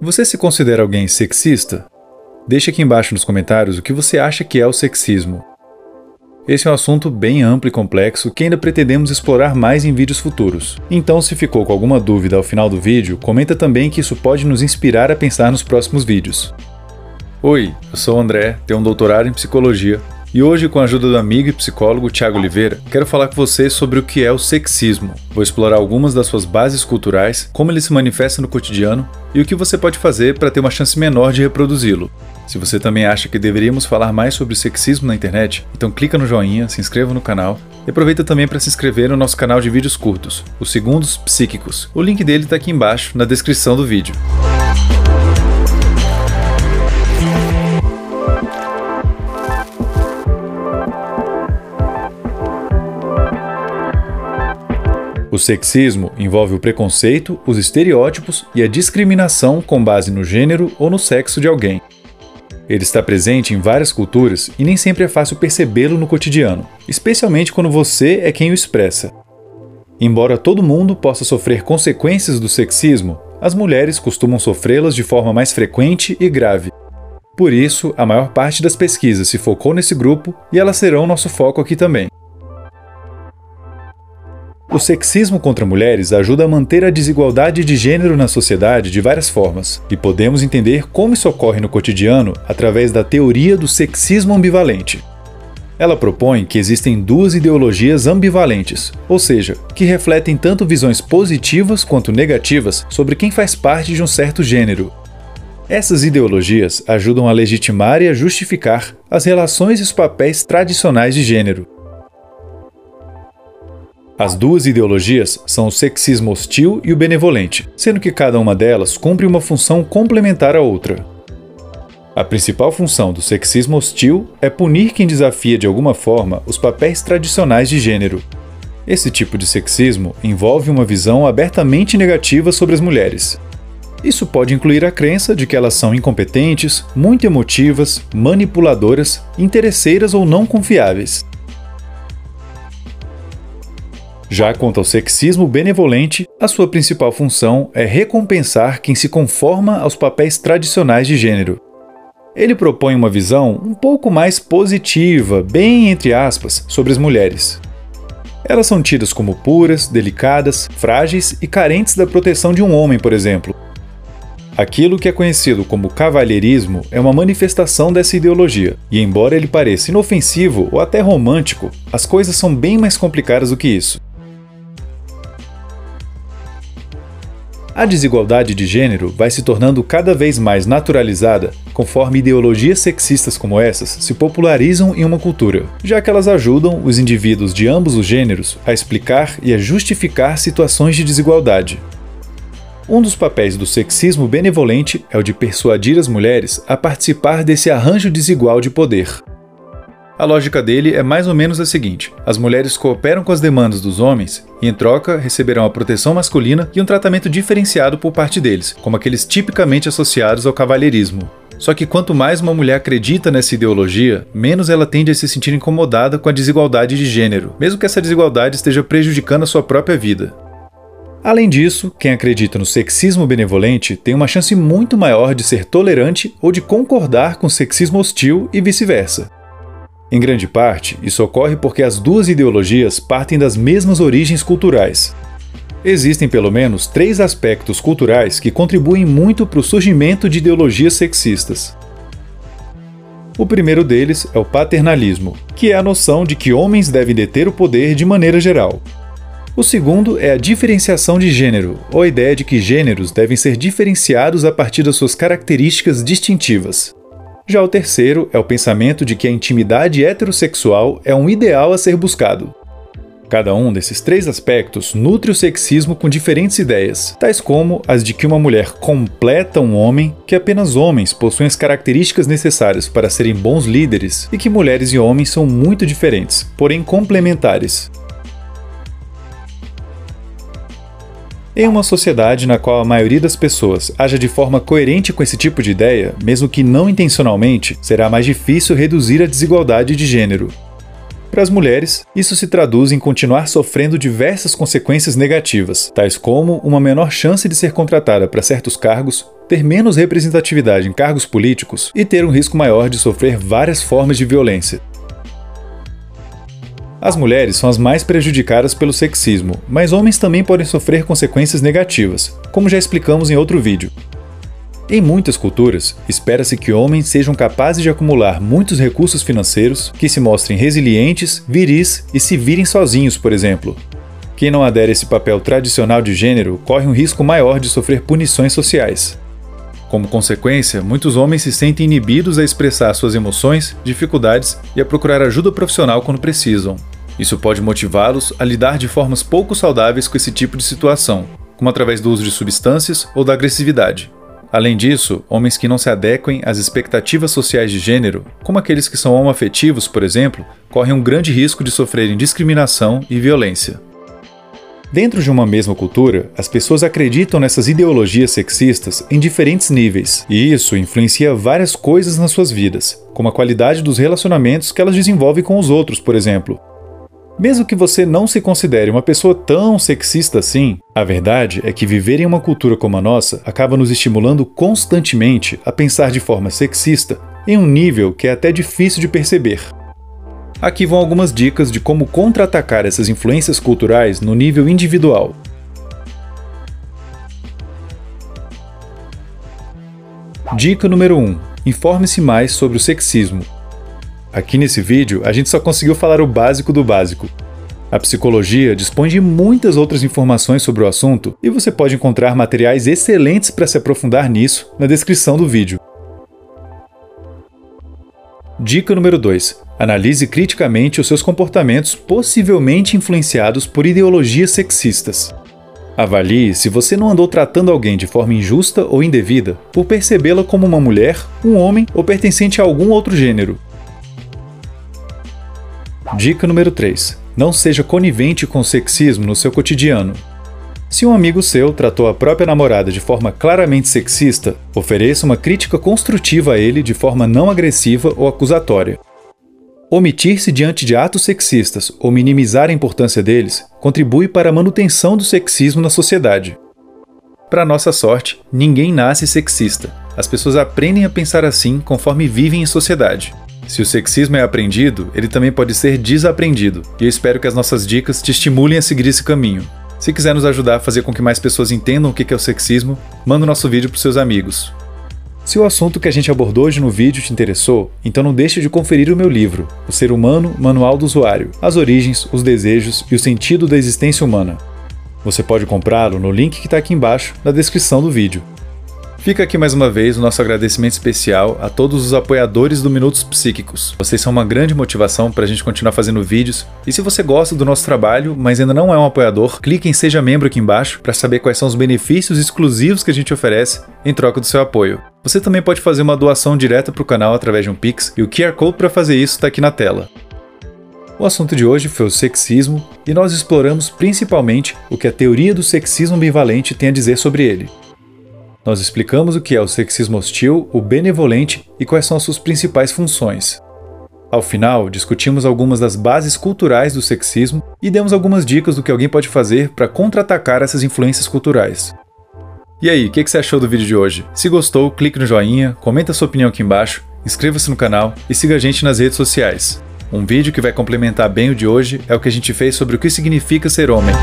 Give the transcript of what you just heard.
Você se considera alguém sexista? Deixe aqui embaixo nos comentários o que você acha que é o sexismo. Esse é um assunto bem amplo e complexo que ainda pretendemos explorar mais em vídeos futuros. Então, se ficou com alguma dúvida ao final do vídeo, comenta também que isso pode nos inspirar a pensar nos próximos vídeos. Oi, eu sou o André, tenho um doutorado em psicologia e hoje, com a ajuda do amigo e psicólogo Tiago Oliveira, quero falar com vocês sobre o que é o sexismo. Vou explorar algumas das suas bases culturais, como ele se manifesta no cotidiano e o que você pode fazer para ter uma chance menor de reproduzi-lo. Se você também acha que deveríamos falar mais sobre sexismo na internet, então clica no joinha, se inscreva no canal e aproveita também para se inscrever no nosso canal de vídeos curtos, os Segundos Psíquicos. O link dele está aqui embaixo na descrição do vídeo. O sexismo envolve o preconceito, os estereótipos e a discriminação com base no gênero ou no sexo de alguém. Ele está presente em várias culturas e nem sempre é fácil percebê-lo no cotidiano, especialmente quando você é quem o expressa. Embora todo mundo possa sofrer consequências do sexismo, as mulheres costumam sofrê-las de forma mais frequente e grave. Por isso, a maior parte das pesquisas se focou nesse grupo e elas serão nosso foco aqui também. O sexismo contra mulheres ajuda a manter a desigualdade de gênero na sociedade de várias formas, e podemos entender como isso ocorre no cotidiano através da teoria do sexismo ambivalente. Ela propõe que existem duas ideologias ambivalentes, ou seja, que refletem tanto visões positivas quanto negativas sobre quem faz parte de um certo gênero. Essas ideologias ajudam a legitimar e a justificar as relações e os papéis tradicionais de gênero, as duas ideologias são o sexismo hostil e o benevolente, sendo que cada uma delas cumpre uma função complementar à outra. A principal função do sexismo hostil é punir quem desafia de alguma forma os papéis tradicionais de gênero. Esse tipo de sexismo envolve uma visão abertamente negativa sobre as mulheres. Isso pode incluir a crença de que elas são incompetentes, muito emotivas, manipuladoras, interesseiras ou não confiáveis. Já quanto ao sexismo benevolente, a sua principal função é recompensar quem se conforma aos papéis tradicionais de gênero. Ele propõe uma visão um pouco mais positiva, bem entre aspas, sobre as mulheres. Elas são tidas como puras, delicadas, frágeis e carentes da proteção de um homem, por exemplo. Aquilo que é conhecido como cavalheirismo é uma manifestação dessa ideologia, e embora ele pareça inofensivo ou até romântico, as coisas são bem mais complicadas do que isso. A desigualdade de gênero vai se tornando cada vez mais naturalizada conforme ideologias sexistas como essas se popularizam em uma cultura, já que elas ajudam os indivíduos de ambos os gêneros a explicar e a justificar situações de desigualdade. Um dos papéis do sexismo benevolente é o de persuadir as mulheres a participar desse arranjo desigual de poder. A lógica dele é mais ou menos a seguinte: as mulheres cooperam com as demandas dos homens e, em troca, receberão a proteção masculina e um tratamento diferenciado por parte deles, como aqueles tipicamente associados ao cavalheirismo. Só que quanto mais uma mulher acredita nessa ideologia, menos ela tende a se sentir incomodada com a desigualdade de gênero, mesmo que essa desigualdade esteja prejudicando a sua própria vida. Além disso, quem acredita no sexismo benevolente tem uma chance muito maior de ser tolerante ou de concordar com sexismo hostil e vice-versa. Em grande parte, isso ocorre porque as duas ideologias partem das mesmas origens culturais. Existem pelo menos três aspectos culturais que contribuem muito para o surgimento de ideologias sexistas. O primeiro deles é o paternalismo, que é a noção de que homens devem deter o poder de maneira geral. O segundo é a diferenciação de gênero, ou a ideia de que gêneros devem ser diferenciados a partir das suas características distintivas. Já o terceiro é o pensamento de que a intimidade heterossexual é um ideal a ser buscado. Cada um desses três aspectos nutre o sexismo com diferentes ideias, tais como as de que uma mulher completa um homem, que apenas homens possuem as características necessárias para serem bons líderes e que mulheres e homens são muito diferentes, porém complementares, Em uma sociedade na qual a maioria das pessoas haja de forma coerente com esse tipo de ideia, mesmo que não intencionalmente, será mais difícil reduzir a desigualdade de gênero. Para as mulheres, isso se traduz em continuar sofrendo diversas consequências negativas, tais como uma menor chance de ser contratada para certos cargos, ter menos representatividade em cargos políticos e ter um risco maior de sofrer várias formas de violência. As mulheres são as mais prejudicadas pelo sexismo, mas homens também podem sofrer consequências negativas, como já explicamos em outro vídeo. Em muitas culturas, espera-se que homens sejam capazes de acumular muitos recursos financeiros, que se mostrem resilientes, viris e se virem sozinhos, por exemplo. Quem não adere a esse papel tradicional de gênero corre um risco maior de sofrer punições sociais. Como consequência, muitos homens se sentem inibidos a expressar suas emoções, dificuldades e a procurar ajuda profissional quando precisam. Isso pode motivá-los a lidar de formas pouco saudáveis com esse tipo de situação, como através do uso de substâncias ou da agressividade. Além disso, homens que não se adequem às expectativas sociais de gênero, como aqueles que são homoafetivos, por exemplo, correm um grande risco de sofrerem discriminação e violência. Dentro de uma mesma cultura, as pessoas acreditam nessas ideologias sexistas em diferentes níveis, e isso influencia várias coisas nas suas vidas, como a qualidade dos relacionamentos que elas desenvolvem com os outros, por exemplo, mesmo que você não se considere uma pessoa tão sexista assim, a verdade é que viver em uma cultura como a nossa acaba nos estimulando constantemente a pensar de forma sexista em um nível que é até difícil de perceber. Aqui vão algumas dicas de como contra-atacar essas influências culturais no nível individual. Dica número 1: Informe-se mais sobre o sexismo. Aqui nesse vídeo, a gente só conseguiu falar o básico do básico. A psicologia dispõe de muitas outras informações sobre o assunto e você pode encontrar materiais excelentes para se aprofundar nisso na descrição do vídeo. Dica número 2: Analise criticamente os seus comportamentos possivelmente influenciados por ideologias sexistas. Avalie se você não andou tratando alguém de forma injusta ou indevida por percebê-la como uma mulher, um homem ou pertencente a algum outro gênero. Dica número 3. Não seja conivente com o sexismo no seu cotidiano. Se um amigo seu tratou a própria namorada de forma claramente sexista, ofereça uma crítica construtiva a ele de forma não agressiva ou acusatória. Omitir-se diante de atos sexistas ou minimizar a importância deles contribui para a manutenção do sexismo na sociedade. Para nossa sorte, ninguém nasce sexista. As pessoas aprendem a pensar assim conforme vivem em sociedade. Se o sexismo é aprendido, ele também pode ser desaprendido, e eu espero que as nossas dicas te estimulem a seguir esse caminho. Se quiser nos ajudar a fazer com que mais pessoas entendam o que é o sexismo, manda o nosso vídeo para seus amigos. Se o assunto que a gente abordou hoje no vídeo te interessou, então não deixe de conferir o meu livro, O Ser Humano, Manual do Usuário, as origens, os desejos e o sentido da existência humana. Você pode comprá-lo no link que está aqui embaixo, na descrição do vídeo. Fica aqui mais uma vez o nosso agradecimento especial a todos os apoiadores do Minutos Psíquicos. Vocês são uma grande motivação para a gente continuar fazendo vídeos. E se você gosta do nosso trabalho, mas ainda não é um apoiador, clique em Seja Membro aqui embaixo para saber quais são os benefícios exclusivos que a gente oferece em troca do seu apoio. Você também pode fazer uma doação direta para o canal através de um Pix e o QR Code para fazer isso está aqui na tela. O assunto de hoje foi o sexismo e nós exploramos principalmente o que a teoria do sexismo ambivalente tem a dizer sobre ele. Nós explicamos o que é o sexismo hostil, o benevolente e quais são as suas principais funções. Ao final, discutimos algumas das bases culturais do sexismo e demos algumas dicas do que alguém pode fazer para contra-atacar essas influências culturais. E aí, o que, que você achou do vídeo de hoje? Se gostou, clique no joinha, comenta sua opinião aqui embaixo, inscreva-se no canal e siga a gente nas redes sociais. Um vídeo que vai complementar bem o de hoje é o que a gente fez sobre o que significa ser homem.